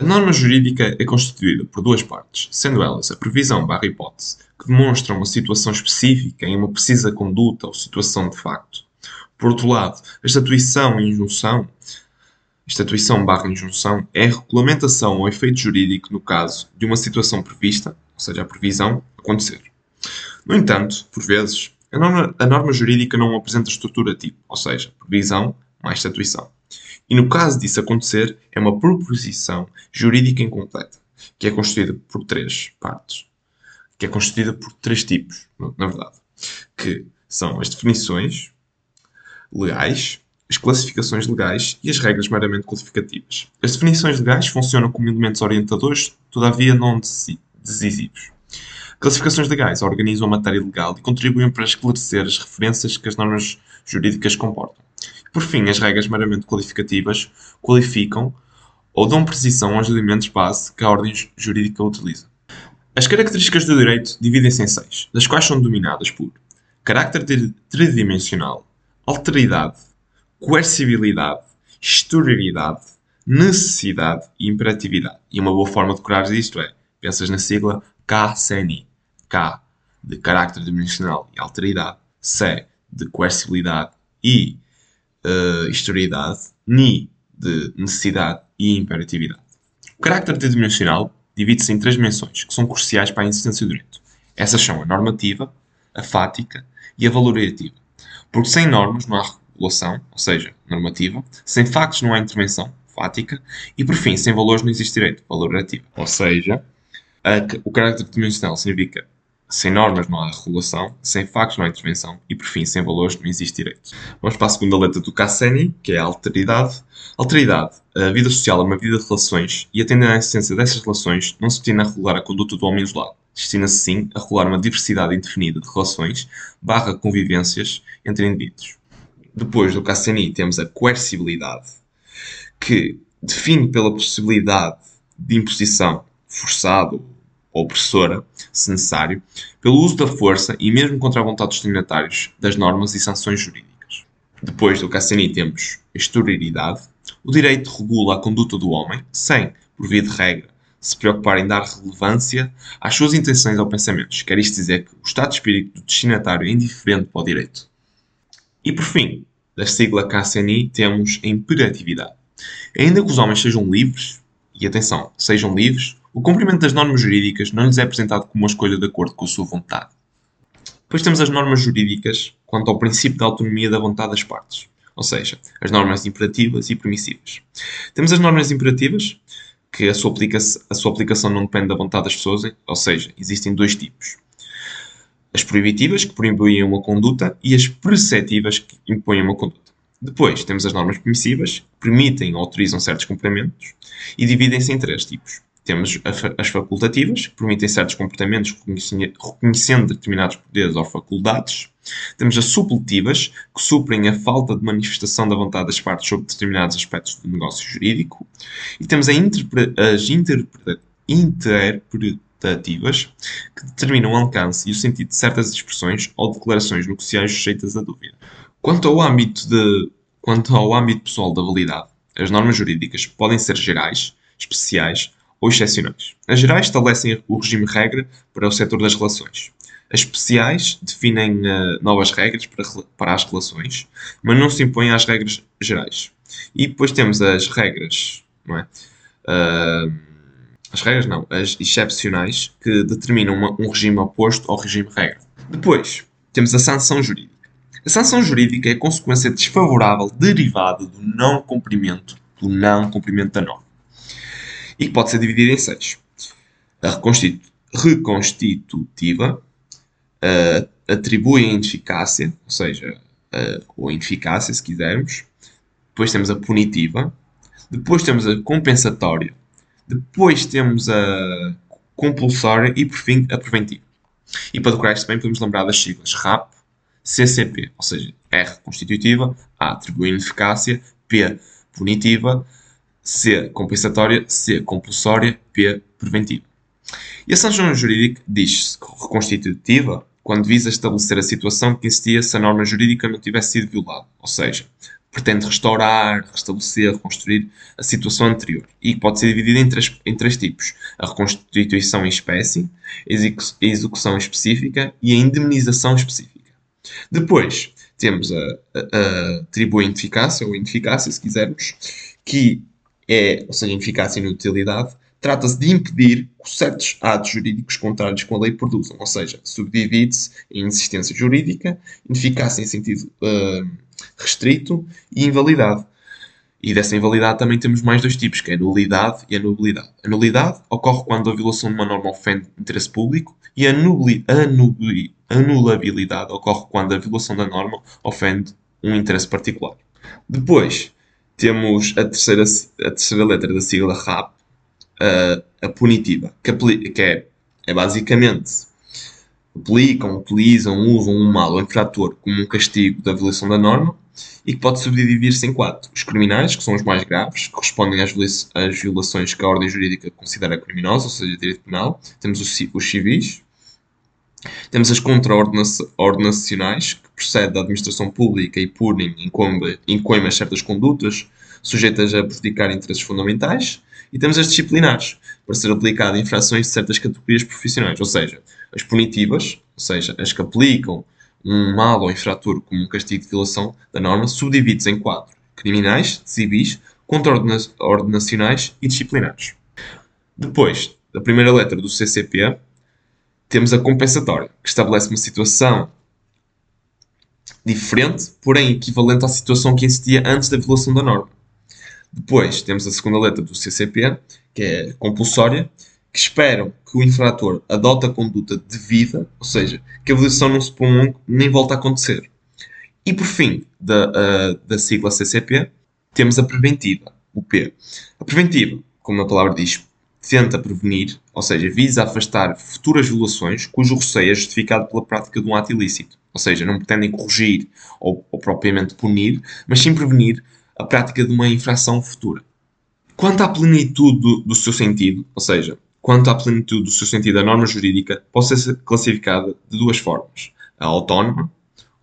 A norma jurídica é constituída por duas partes, sendo elas a previsão barra hipótese, que demonstram uma situação específica em uma precisa conduta ou situação de facto. Por outro lado, a estatuição e injunção, estatuição barra injunção, é a regulamentação ou efeito jurídico no caso de uma situação prevista, ou seja, a previsão, acontecer. No entanto, por vezes, a norma, a norma jurídica não apresenta estrutura tipo, ou seja, previsão mais estatuição. E no caso disso acontecer, é uma proposição jurídica incompleta, que é constituída por três partes, que é constituída por três tipos, na verdade, que são as definições legais, as classificações legais e as regras meramente qualificativas. As definições legais funcionam como elementos orientadores, todavia não decisivos. Classificações legais organizam a matéria legal e contribuem para esclarecer as referências que as normas jurídicas comportam. Por fim, as regras meramente qualificativas qualificam ou dão precisão aos elementos base que a ordem jurídica utiliza. As características do direito dividem-se em seis, das quais são dominadas por carácter tridimensional, alteridade, coercibilidade, historialidade, necessidade e imperatividade. E uma boa forma de decorar isto é, pensas na sigla KCNI. K de carácter dimensional e alteridade, C de coercibilidade e uh, historiedade, ni de necessidade e imperatividade. O carácter tridimensional divide-se em três dimensões que são cruciais para a existência do direito. Essas são a normativa, a fática e a valorativa. Porque sem normas não há regulação, ou seja, normativa, sem factos não há intervenção, fática, e por fim, sem valores não existe direito, valorativa. Ou seja, a, o carácter dimensional significa sem normas não há regulação, sem factos não há intervenção e, por fim, sem valores não existe direito. Vamos para a segunda letra do Cassini, que é a alteridade. Alteridade. A vida social é uma vida de relações e, atendendo à essência dessas relações, não se destina a regular a conduta do homem isolado. Destina-se, sim, a regular uma diversidade indefinida de relações barra convivências entre indivíduos. Depois do Cassini temos a coercibilidade, que define pela possibilidade de imposição forçado opressora, se necessário, pelo uso da força e mesmo contra a vontade dos destinatários das normas e sanções jurídicas. Depois do Cassini temos a exterioridade. O direito regula a conduta do homem, sem, por via de regra, se preocupar em dar relevância às suas intenções ou pensamentos. Quer isto dizer que o estado de espírito do destinatário é indiferente para o direito. E por fim, da sigla KCNI, temos a imperatividade. Ainda que os homens sejam livres, e atenção, sejam livres, o cumprimento das normas jurídicas não lhes é apresentado como uma escolha de acordo com a sua vontade. Depois temos as normas jurídicas quanto ao princípio da autonomia da vontade das partes, ou seja, as normas imperativas e permissivas. Temos as normas imperativas, que a sua, a sua aplicação não depende da vontade das pessoas, ou seja, existem dois tipos. As proibitivas, que proíbem uma conduta, e as preceptivas, que impõem uma conduta. Depois temos as normas permissivas, que permitem ou autorizam certos cumprimentos, e dividem-se em três tipos. Temos as facultativas, que permitem certos comportamentos reconhecendo determinados poderes ou faculdades. Temos as supletivas, que suprem a falta de manifestação da vontade das partes sobre determinados aspectos do negócio jurídico. E temos as interpretativas, que determinam o alcance e o sentido de certas expressões ou declarações negociais sujeitas a dúvida. Quanto ao âmbito, de, quanto ao âmbito pessoal da validade, as normas jurídicas podem ser gerais, especiais ou excepcionais. As gerais estabelecem o regime-regra para o setor das relações. As especiais definem uh, novas regras para, para as relações, mas não se impõem às regras gerais. E depois temos as regras, não é? Uh, as regras não, as excepcionais, que determinam uma, um regime oposto ao regime-regra. Depois, temos a sanção jurídica. A sanção jurídica é a consequência desfavorável derivada do não cumprimento, do não cumprimento da norma e que pode ser dividida em seis. A reconstitutiva uh, atribui a ineficácia, ou seja, uh, ou ineficácia, se quisermos. Depois temos a punitiva. Depois temos a compensatória. Depois temos a compulsória e, por fim, a preventiva. E para decorar isto bem, podemos lembrar das siglas RAP, CCP, ou seja, R constitutiva, A atribui ineficácia, P punitiva, C. Compensatória. C. Compulsória. P. Preventiva. E a sanção jurídica diz-se reconstitutiva quando visa estabelecer a situação que existia se a norma jurídica não tivesse sido violada, ou seja, pretende restaurar, restabelecer, reconstruir a situação anterior e pode ser dividida em três, em três tipos: a reconstituição em espécie, a execução específica e a indemnização específica. Depois temos a, a, a tribo ineficácia ou ineficácia, se quisermos, que é, ou seja, ineficácia e inutilidade, trata-se de impedir que certos atos jurídicos contrários com a lei produzam, ou seja, subdivide-se em insistência jurídica, ineficácia em sentido uh, restrito e invalidade. E dessa invalidade também temos mais dois tipos, que é a nulidade e a nubilidade. A nulidade ocorre quando a violação de uma norma ofende interesse público e a, nubli, a anulabilidade ocorre quando a violação da norma ofende um interesse particular. Depois, temos a terceira, a terceira letra da sigla RAP, a, a punitiva, que, que é, é basicamente aplicam, utilizam, usam um mal ou infrator como um castigo da violação da norma e que pode subdividir-se em quatro. Os criminais, que são os mais graves, que correspondem às, às violações que a ordem jurídica considera criminosas, ou seja, direito penal. Temos os, os civis. Temos as contraordenacionais, que procedem da administração pública e punem em coimas certas condutas sujeitas a prejudicar interesses fundamentais. E temos as disciplinares, para ser aplicada em infrações de certas categorias profissionais, ou seja, as punitivas, ou seja, as que aplicam um mal ou infrator como um castigo de violação da norma, subdivide-se em quatro: criminais, civis, contraordenacionais e disciplinares. Depois da primeira letra do CCP, temos a compensatória, que estabelece uma situação diferente, porém equivalente à situação que existia antes da violação da norma. Depois temos a segunda letra do CCP, que é compulsória, que esperam que o infrator adote a conduta devida, ou seja, que a violação não se prolongue nem volte a acontecer. E por fim, da, da sigla CCP, temos a preventiva, o P. A preventiva, como a palavra diz, tenta prevenir, ou seja, visa afastar futuras violações cujo receio é justificado pela prática de um ato ilícito. Ou seja, não pretendem corrigir ou, ou propriamente punir, mas sim prevenir a prática de uma infração futura. Quanto à plenitude do, do seu sentido, ou seja, quanto à plenitude do seu sentido a norma jurídica, pode ser classificada de duas formas: a autónoma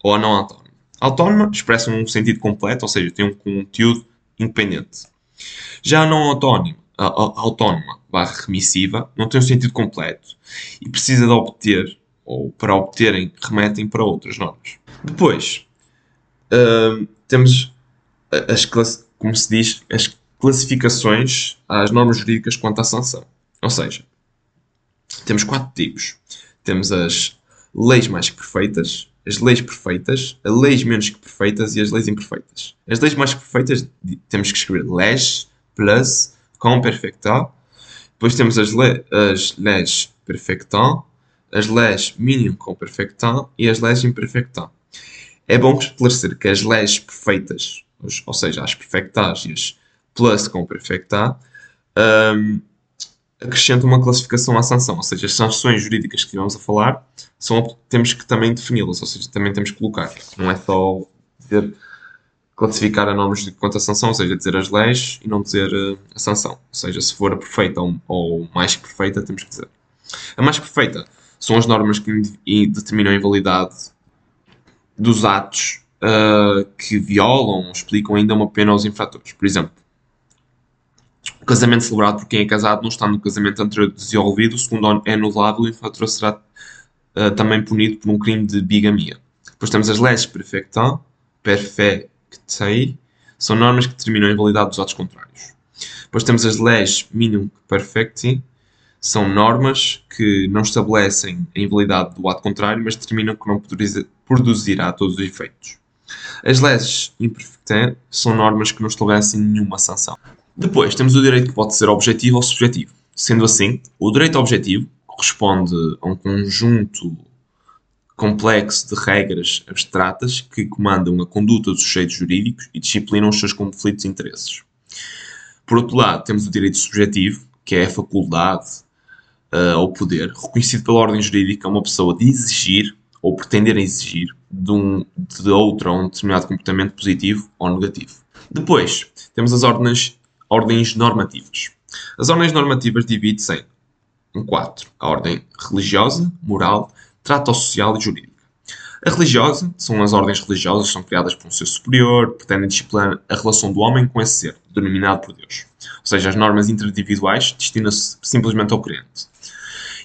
ou a não autónoma. A autónoma expressa um sentido completo, ou seja, tem um conteúdo independente. Já a não autónoma, autónoma barra remissiva, não tem um sentido completo e precisa de obter, ou para obterem, remetem para outras normas. Depois, uh, temos as, como se diz, as classificações às normas jurídicas quanto à sanção. Ou seja, temos quatro tipos. Temos as leis mais que perfeitas, as leis perfeitas, as leis menos que perfeitas e as leis imperfeitas. As leis mais perfeitas temos que escrever leis plus com perfecta. Depois temos as, le as leis perfecta, as leis minimum com perfecta e as leis imperfecta. É bom esclarecer que as leis perfeitas ou seja, as perfectágias plus com perfectá, um, acrescenta uma classificação à sanção, ou seja, as sanções jurídicas que estivemos a falar, são, temos que também defini-las, ou seja, também temos que colocar. Não é só dizer, classificar a normas de quanto à sanção, ou seja, dizer as leis e não dizer uh, a sanção. Ou seja, se for a perfeita ou, ou mais perfeita, temos que dizer. A mais perfeita são as normas que determinam a invalidade dos atos uh, que violam, explicam ainda uma pena aos infratores. Por exemplo, o casamento celebrado por quem é casado não está no casamento anterior desenvolvido, o segundo é anulável e o infrator será uh, também punido por um crime de bigamia. Depois temos as leis perfecta, perfectei, são normas que determinam a invalidade dos atos contrários. Depois temos as leis minimum perfecti, são normas que não estabelecem a invalidade do ato contrário, mas determinam que não produzirá todos os efeitos. As leis imperfectas são normas que não estabelecem nenhuma sanção. Depois, temos o direito que pode ser objetivo ou subjetivo. Sendo assim, o direito objetivo corresponde a um conjunto complexo de regras abstratas que comandam a conduta dos sujeitos jurídicos e disciplinam os seus conflitos de interesses. Por outro lado, temos o direito subjetivo, que é a faculdade uh, ou poder reconhecido pela ordem jurídica a uma pessoa de exigir ou pretender exigir de, um, de outro um determinado comportamento positivo ou negativo. Depois, temos as ordens, ordens normativas. As ordens normativas dividem-se em quatro. A ordem religiosa, moral, trato social e jurídica. A religiosa são as ordens religiosas, são criadas por um ser superior, pretendem disciplinar a relação do homem com esse ser, denominado por Deus. Ou seja, as normas interindividuais destinam-se simplesmente ao crente.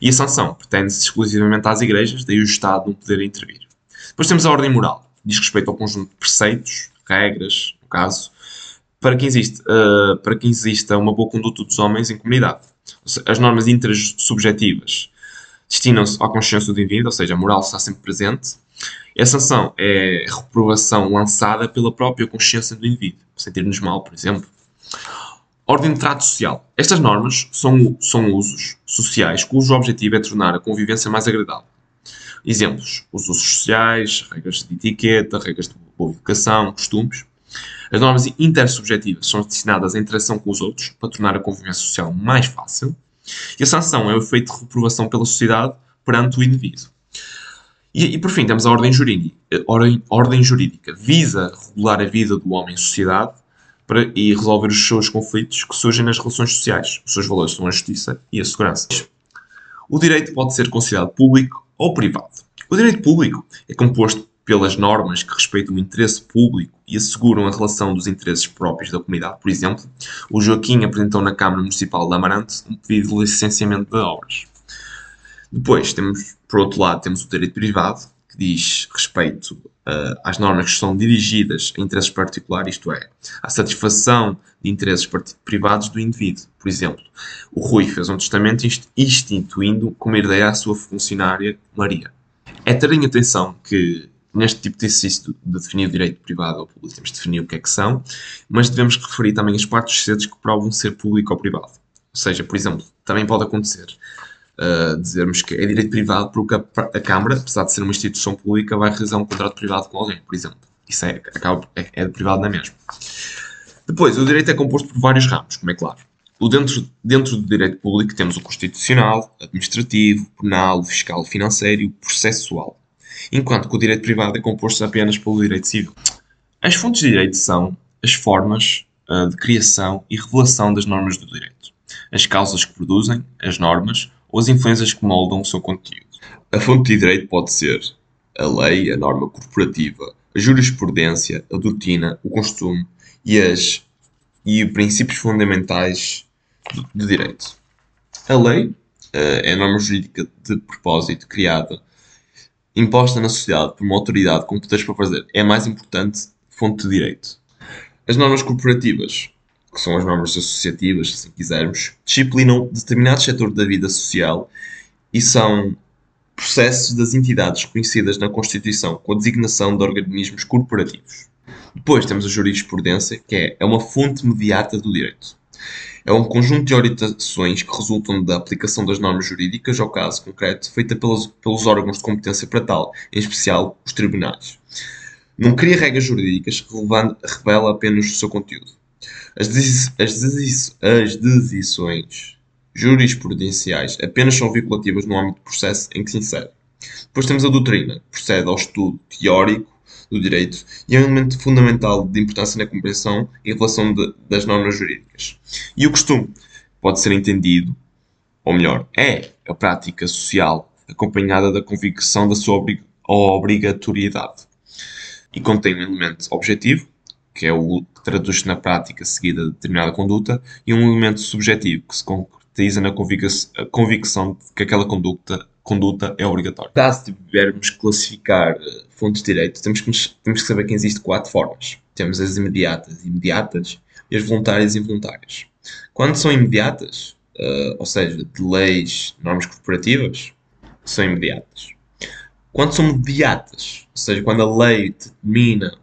E a sanção pretende-se exclusivamente às igrejas, daí o Estado não poder intervir. Depois temos a ordem moral, diz respeito ao conjunto de preceitos, regras, no caso, para que, existe, uh, para que exista uma boa conduta dos homens em comunidade. As normas intersubjetivas destinam-se à consciência do indivíduo, ou seja, a moral está sempre presente. E a sanção é a reprovação lançada pela própria consciência do indivíduo, sentir-nos mal, por exemplo. Ordem de trato social. Estas normas são, são usos sociais cujo objetivo é tornar a convivência mais agradável. Exemplos: os usos sociais, regras de etiqueta, regras de boa educação, costumes. As normas intersubjetivas são destinadas à interação com os outros para tornar a convivência social mais fácil. E a sanção é o efeito de reprovação pela sociedade perante o indivíduo. E, e por fim, temos a ordem jurídica. Ordem, ordem jurídica visa regular a vida do homem em sociedade para, e resolver os seus conflitos que surgem nas relações sociais. Os seus valores são a justiça e a segurança. O direito pode ser considerado público ou privado. O direito público é composto pelas normas que respeitam o interesse público e asseguram a relação dos interesses próprios da comunidade. Por exemplo, o Joaquim apresentou na Câmara Municipal de Amarante um pedido de licenciamento de obras. Depois, temos, por outro lado, temos o direito privado, que diz respeito uh, às normas que são dirigidas a interesses particulares, isto é, à satisfação de interesses privados do indivíduo. Por exemplo, o Rui fez um testamento instituindo como herdeira a sua funcionária Maria. É ter em atenção que neste tipo de exercício de definir direito privado ou público, temos de definir o que é que são, mas devemos referir também as partes sociedades que provam ser público ou privado. Ou seja, por exemplo, também pode acontecer uh, dizermos que é direito privado porque a, a, Câmara, apesar de ser uma instituição pública, vai realizar um contrato privado com alguém, por exemplo. Isso é, acaba, é, é de privado na mesma. Depois, o direito é composto por vários ramos, como é claro. O dentro, dentro do direito público temos o constitucional, administrativo, penal, fiscal, financeiro e o processual enquanto que o direito privado é composto apenas pelo direito civil. As fontes de direito são as formas uh, de criação e revelação das normas do direito, as causas que produzem as normas ou as influências que moldam o seu conteúdo. A fonte de direito pode ser a lei, a norma corporativa, a jurisprudência, a doutrina, o costume e as e princípios fundamentais do, do direito. A lei uh, é a norma jurídica de propósito criada imposta na sociedade por uma autoridade com poderes para fazer é a mais importante fonte de direito. As normas corporativas, que são as normas associativas, se quisermos, disciplinam determinado setor da vida social e são processos das entidades reconhecidas na Constituição com a designação de organismos corporativos. Depois temos a jurisprudência, que é, é uma fonte imediata do direito. É um conjunto de orientações que resultam da aplicação das normas jurídicas ao caso concreto, feita pelos, pelos órgãos de competência para tal, em especial os tribunais. Não cria regras jurídicas, revela apenas o seu conteúdo. As, as, as decisões jurisprudenciais apenas são vinculativas no âmbito do processo em que se insere. Depois temos a doutrina, procede ao estudo teórico do direito e é um elemento fundamental de importância na compreensão e revelação de, das normas jurídicas. E o costume pode ser entendido, ou melhor, é a prática social acompanhada da convicção da sua obrig obrigatoriedade e contém um elemento objetivo, que é o que traduz-se na prática seguida de determinada conduta, e um elemento subjetivo, que se concretiza na convicção de que aquela conduta conduta é obrigatória. Caso tivermos que classificar uh, fontes de direito, temos que, temos que saber que existem quatro formas. Temos as imediatas e imediatas e as voluntárias e involuntárias. Quando são imediatas, uh, ou seja, de leis, normas corporativas, são imediatas. Quando são mediatas, ou seja, quando a lei determina,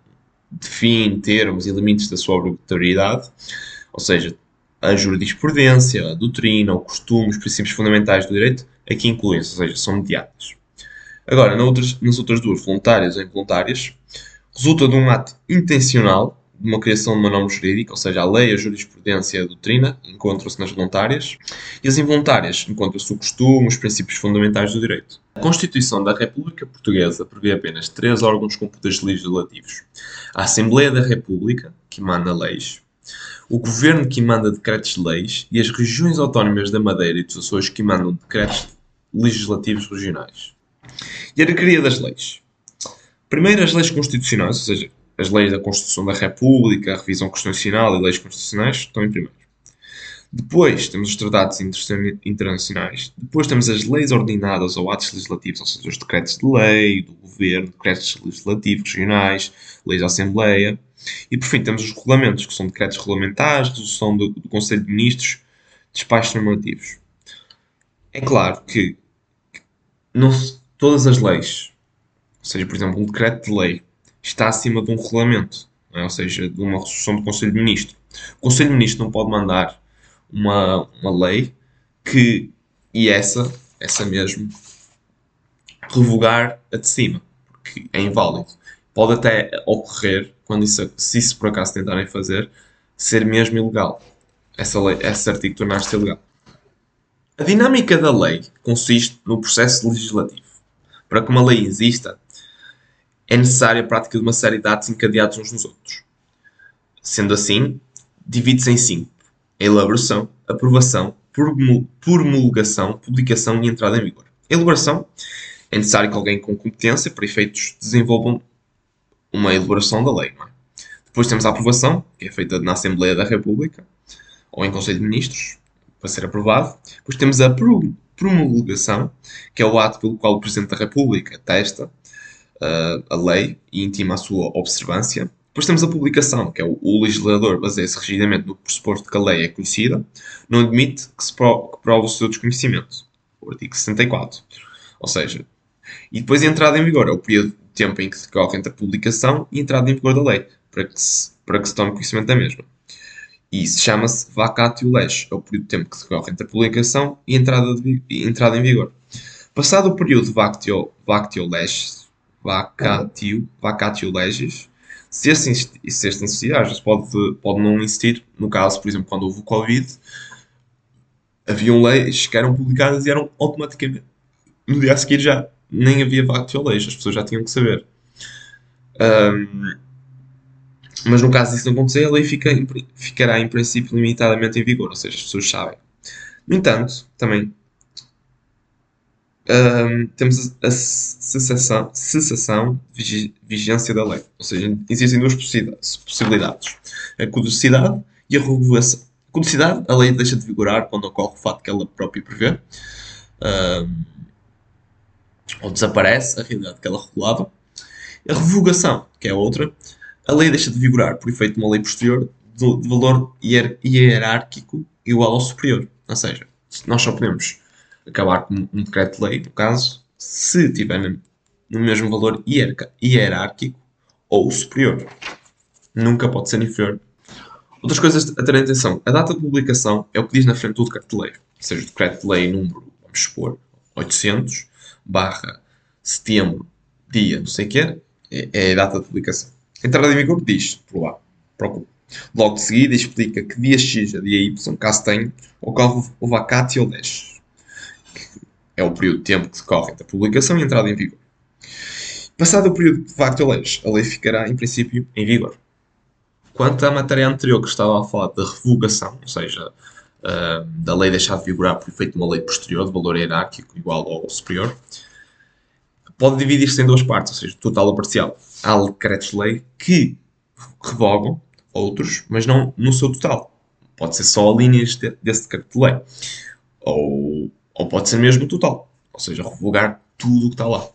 define termos e limites da sua obrigatoriedade, ou seja, a jurisprudência, a doutrina, o costume, os princípios fundamentais do direito, aqui incluem-se, ou seja, são mediatas. Agora, nas outras, nas outras duas, voluntárias ou involuntárias, resulta de um ato intencional de uma criação de uma norma jurídica, ou seja, a lei, a jurisprudência a doutrina encontram-se nas voluntárias, e as involuntárias encontram-se o costume, os princípios fundamentais do direito. A Constituição da República Portuguesa prevê apenas três órgãos com poderes legislativos: a Assembleia da República, que emana leis, o Governo que manda decretos-leis e as regiões autónomas da Madeira e dos Açores que mandam decretos legislativos regionais. Hierarquia das leis. Primeiro, as leis constitucionais, ou seja, as leis da Constituição da República, a revisão constitucional e leis constitucionais estão em primeiro. Depois temos os tratados internacionais. Depois temos as leis ordenadas ou atos legislativos, ou seja, os decretos de lei do governo, decretos legislativos regionais, leis da Assembleia. E por fim temos os regulamentos, que são decretos regulamentares, resolução do, do Conselho de Ministros, despachos normativos. É claro que não, todas as leis, ou seja, por exemplo, um decreto de lei, está acima de um regulamento, é? ou seja, de uma resolução do Conselho de Ministros. O Conselho de Ministros não pode mandar uma, uma lei que, e essa, essa mesmo, revogar a de cima, porque é inválido. Pode até ocorrer, quando isso, se isso por acaso tentarem fazer, ser mesmo ilegal. Essa lei, esse artigo tornar-se ilegal. A dinâmica da lei consiste no processo legislativo. Para que uma lei exista, é necessária a prática de uma série de atos encadeados uns nos outros. Sendo assim, divide-se em cinco elaboração, aprovação, promulgação, publicação e entrada em vigor. elaboração é necessário que alguém com competência para efeitos desenvolva uma elaboração da lei. É? Depois temos a aprovação, que é feita na Assembleia da República ou em Conselho de Ministros, para ser aprovado. Depois temos a promulgação, que é o ato pelo qual o Presidente da República testa uh, a lei e intima a sua observância. Depois temos a publicação, que é o, o legislador baseia-se rigidamente no pressuposto que a lei é conhecida, não admite que se prove, que prove o seu desconhecimento. O artigo 64. Ou seja, e depois a entrada em vigor, é o período de tempo em que decorre entre a publicação e a entrada em vigor da lei, para que se, para que se tome conhecimento da mesma. E isso chama-se vacatio legis, é o período de tempo que decorre entre a publicação e a entrada, de, e entrada em vigor. Passado o período de vacatio, vacatio legis, vacatio, vacatio legis, se este, se este insistir, às vezes pode, pode não insistir. No caso, por exemplo, quando houve o Covid, haviam leis que eram publicadas e eram automaticamente. No dia a seguir já nem havia vacatio leis, as pessoas já tinham que saber. Um, mas no caso disso não acontecer, a lei fica, ficará em princípio limitadamente em vigor, ou seja, as pessoas sabem. No entanto, também um, temos a cessação, cessação de vigência da lei. Ou seja, existem duas possibilidades: a caducidade e a revogação. A caducidade, a lei deixa de vigorar quando ocorre o fato que ela própria prevê, um, ou desaparece a realidade que ela regulava. A revogação, que é outra, a lei deixa de vigorar por efeito de uma lei posterior de valor hierárquico igual ao superior. Ou seja, nós só podemos acabar com um decreto-lei, no caso, se tiver no mesmo valor hierárquico ou superior. Nunca pode ser inferior. Outras coisas a ter atenção. A data de publicação é o que diz na frente do decreto-lei. Ou seja, o decreto-lei número, vamos supor, 800, barra setembro, dia, não sei o que é, é a data de publicação. Entrada em vigor diz, por lá, procura. Logo de seguida explica que dia X a dia Y, caso tenha, ocorre o vacatio legis é o período de tempo que decorre entre a publicação e a entrada em vigor. Passado o período de facto a lei, a lei ficará, em princípio, em vigor. Quanto à matéria anterior que estava a falar da revogação, ou seja, uh, da lei deixar de vigorar por efeito de uma lei posterior de valor hierárquico igual ao superior, pode dividir-se em duas partes, ou seja, total ou parcial. Há decretos-lei que revogam outros, mas não no seu total. Pode ser só linhas de, desse decreto de lei. Ou ou pode ser mesmo total, ou seja, revogar tudo o que está lá.